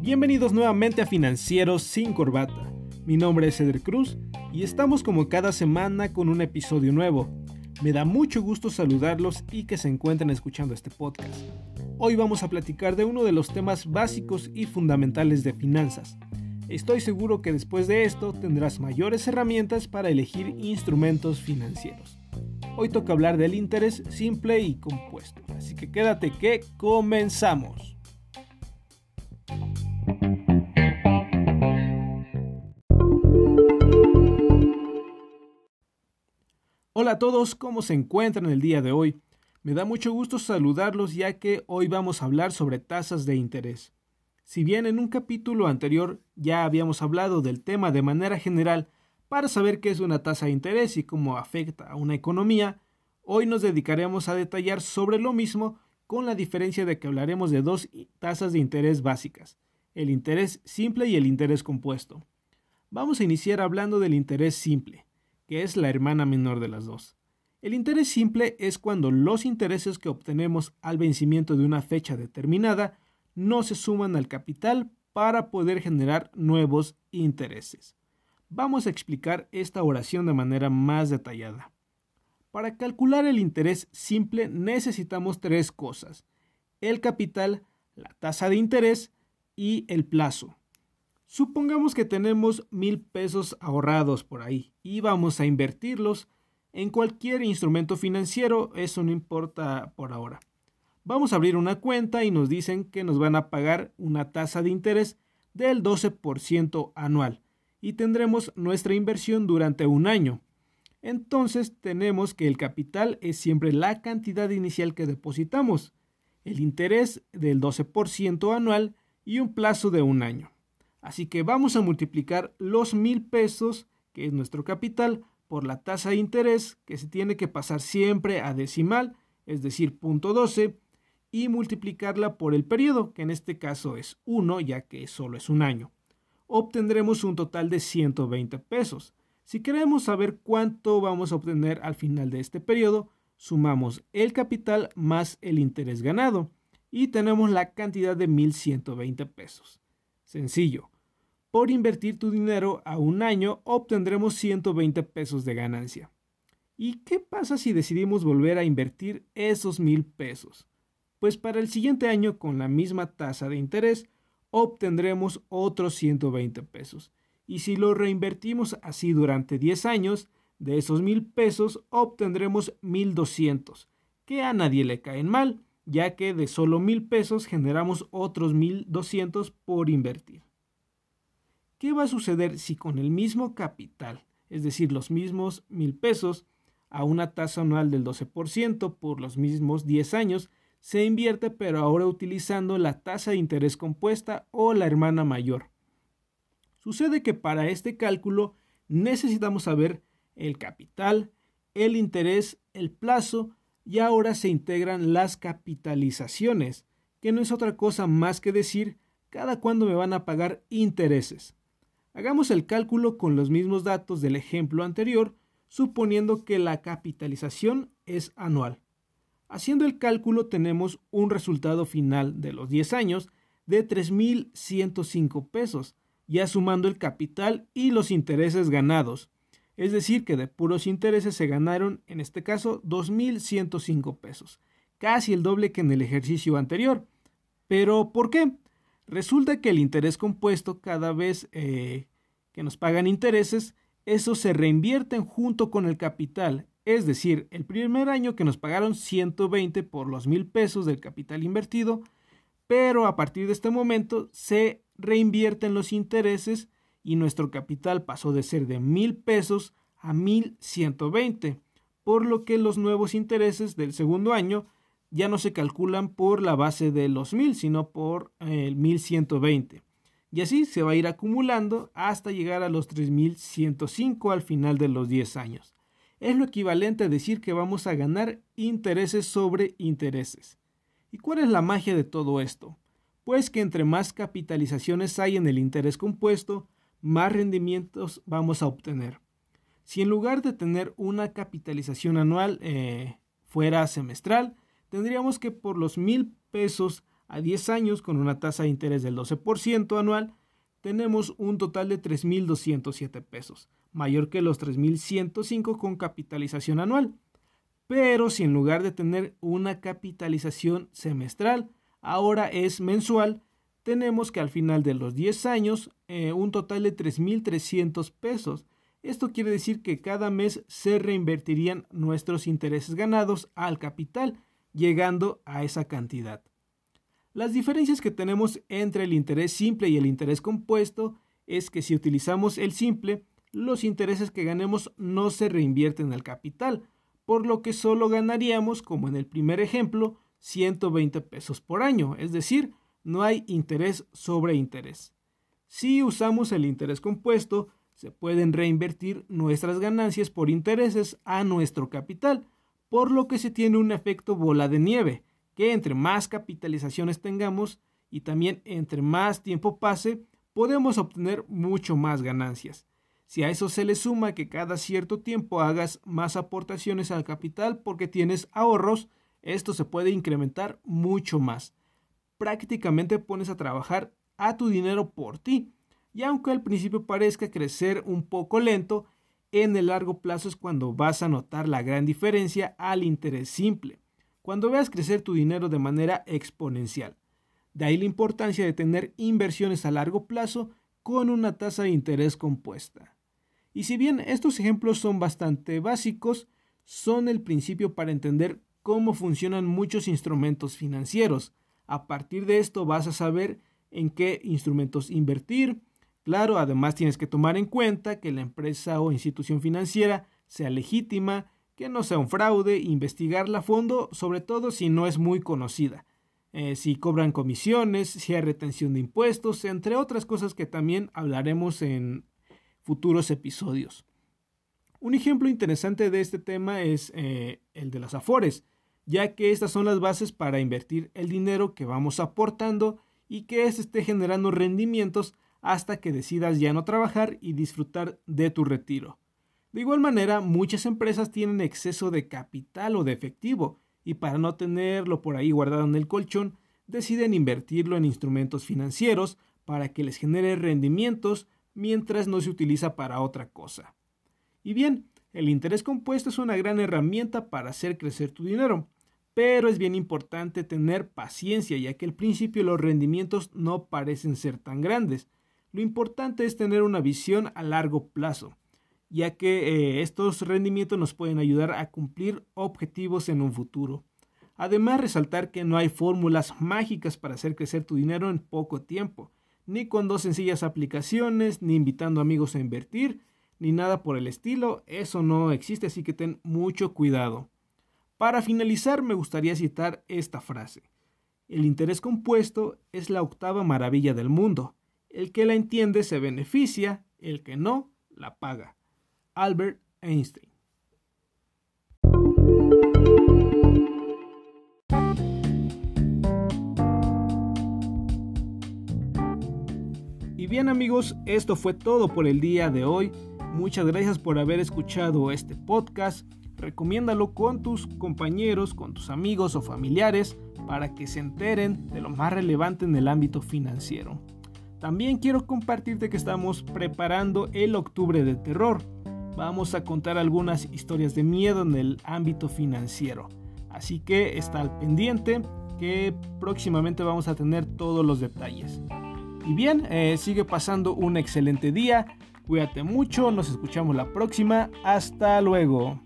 Bienvenidos nuevamente a Financieros sin Corbata. Mi nombre es Eder Cruz y estamos como cada semana con un episodio nuevo. Me da mucho gusto saludarlos y que se encuentren escuchando este podcast. Hoy vamos a platicar de uno de los temas básicos y fundamentales de finanzas. Estoy seguro que después de esto tendrás mayores herramientas para elegir instrumentos financieros. Hoy toca hablar del interés simple y compuesto, así que quédate que comenzamos. Hola a todos, ¿cómo se encuentran el día de hoy? Me da mucho gusto saludarlos ya que hoy vamos a hablar sobre tasas de interés. Si bien en un capítulo anterior ya habíamos hablado del tema de manera general para saber qué es una tasa de interés y cómo afecta a una economía, hoy nos dedicaremos a detallar sobre lo mismo con la diferencia de que hablaremos de dos tasas de interés básicas, el interés simple y el interés compuesto. Vamos a iniciar hablando del interés simple que es la hermana menor de las dos. El interés simple es cuando los intereses que obtenemos al vencimiento de una fecha determinada no se suman al capital para poder generar nuevos intereses. Vamos a explicar esta oración de manera más detallada. Para calcular el interés simple necesitamos tres cosas. El capital, la tasa de interés y el plazo. Supongamos que tenemos mil pesos ahorrados por ahí y vamos a invertirlos en cualquier instrumento financiero, eso no importa por ahora. Vamos a abrir una cuenta y nos dicen que nos van a pagar una tasa de interés del 12% anual y tendremos nuestra inversión durante un año. Entonces tenemos que el capital es siempre la cantidad inicial que depositamos, el interés del 12% anual y un plazo de un año. Así que vamos a multiplicar los mil pesos, que es nuestro capital, por la tasa de interés, que se tiene que pasar siempre a decimal, es decir, punto 12, y multiplicarla por el periodo, que en este caso es 1, ya que solo es un año. Obtendremos un total de 120 pesos. Si queremos saber cuánto vamos a obtener al final de este periodo, sumamos el capital más el interés ganado y tenemos la cantidad de 1120 pesos. Sencillo. Por invertir tu dinero a un año obtendremos 120 pesos de ganancia. ¿Y qué pasa si decidimos volver a invertir esos mil pesos? Pues para el siguiente año con la misma tasa de interés obtendremos otros 120 pesos. Y si lo reinvertimos así durante 10 años, de esos mil pesos obtendremos 1200, que a nadie le caen mal, ya que de solo mil pesos generamos otros 1200 por invertir. ¿Qué va a suceder si con el mismo capital, es decir, los mismos mil pesos, a una tasa anual del 12% por los mismos 10 años, se invierte pero ahora utilizando la tasa de interés compuesta o la hermana mayor? Sucede que para este cálculo necesitamos saber el capital, el interés, el plazo y ahora se integran las capitalizaciones, que no es otra cosa más que decir cada cuándo me van a pagar intereses. Hagamos el cálculo con los mismos datos del ejemplo anterior, suponiendo que la capitalización es anual. Haciendo el cálculo tenemos un resultado final de los 10 años de 3.105 pesos, ya sumando el capital y los intereses ganados. Es decir, que de puros intereses se ganaron, en este caso, 2.105 pesos, casi el doble que en el ejercicio anterior. Pero, ¿por qué? Resulta que el interés compuesto cada vez eh, que nos pagan intereses, esos se reinvierten junto con el capital. Es decir, el primer año que nos pagaron 120 por los mil pesos del capital invertido, pero a partir de este momento se reinvierten los intereses y nuestro capital pasó de ser de mil pesos a 1120, por lo que los nuevos intereses del segundo año ya no se calculan por la base de los 1000, sino por el 1120. Y así se va a ir acumulando hasta llegar a los 3105 al final de los 10 años. Es lo equivalente a decir que vamos a ganar intereses sobre intereses. ¿Y cuál es la magia de todo esto? Pues que entre más capitalizaciones hay en el interés compuesto, más rendimientos vamos a obtener. Si en lugar de tener una capitalización anual eh, fuera semestral, tendríamos que por los mil pesos a 10 años con una tasa de interés del 12% anual, tenemos un total de 3.207 pesos, mayor que los 3.105 con capitalización anual. Pero si en lugar de tener una capitalización semestral, ahora es mensual, tenemos que al final de los 10 años eh, un total de 3.300 pesos. Esto quiere decir que cada mes se reinvertirían nuestros intereses ganados al capital, llegando a esa cantidad. Las diferencias que tenemos entre el interés simple y el interés compuesto es que si utilizamos el simple, los intereses que ganemos no se reinvierten al capital, por lo que solo ganaríamos, como en el primer ejemplo, 120 pesos por año, es decir, no hay interés sobre interés. Si usamos el interés compuesto, se pueden reinvertir nuestras ganancias por intereses a nuestro capital, por lo que se tiene un efecto bola de nieve, que entre más capitalizaciones tengamos y también entre más tiempo pase, podemos obtener mucho más ganancias. Si a eso se le suma que cada cierto tiempo hagas más aportaciones al capital porque tienes ahorros, esto se puede incrementar mucho más. Prácticamente pones a trabajar a tu dinero por ti. Y aunque al principio parezca crecer un poco lento, en el largo plazo es cuando vas a notar la gran diferencia al interés simple, cuando veas crecer tu dinero de manera exponencial. De ahí la importancia de tener inversiones a largo plazo con una tasa de interés compuesta. Y si bien estos ejemplos son bastante básicos, son el principio para entender cómo funcionan muchos instrumentos financieros. A partir de esto vas a saber en qué instrumentos invertir. Claro, además tienes que tomar en cuenta que la empresa o institución financiera sea legítima, que no sea un fraude, investigarla a fondo, sobre todo si no es muy conocida. Eh, si cobran comisiones, si hay retención de impuestos, entre otras cosas que también hablaremos en futuros episodios. Un ejemplo interesante de este tema es eh, el de las afores ya que estas son las bases para invertir el dinero que vamos aportando y que éste esté generando rendimientos hasta que decidas ya no trabajar y disfrutar de tu retiro. De igual manera, muchas empresas tienen exceso de capital o de efectivo y para no tenerlo por ahí guardado en el colchón, deciden invertirlo en instrumentos financieros para que les genere rendimientos mientras no se utiliza para otra cosa. Y bien, el interés compuesto es una gran herramienta para hacer crecer tu dinero, pero es bien importante tener paciencia ya que al principio los rendimientos no parecen ser tan grandes. Lo importante es tener una visión a largo plazo, ya que eh, estos rendimientos nos pueden ayudar a cumplir objetivos en un futuro. Además, resaltar que no hay fórmulas mágicas para hacer crecer tu dinero en poco tiempo, ni con dos sencillas aplicaciones, ni invitando amigos a invertir, ni nada por el estilo, eso no existe, así que ten mucho cuidado. Para finalizar, me gustaría citar esta frase. El interés compuesto es la octava maravilla del mundo. El que la entiende se beneficia, el que no, la paga. Albert Einstein. Y bien amigos, esto fue todo por el día de hoy. Muchas gracias por haber escuchado este podcast recomiéndalo con tus compañeros, con tus amigos o familiares para que se enteren de lo más relevante en el ámbito financiero. También quiero compartirte que estamos preparando el octubre de terror. Vamos a contar algunas historias de miedo en el ámbito financiero. Así que está al pendiente que próximamente vamos a tener todos los detalles. Y bien, eh, sigue pasando un excelente día. Cuídate mucho, nos escuchamos la próxima. Hasta luego.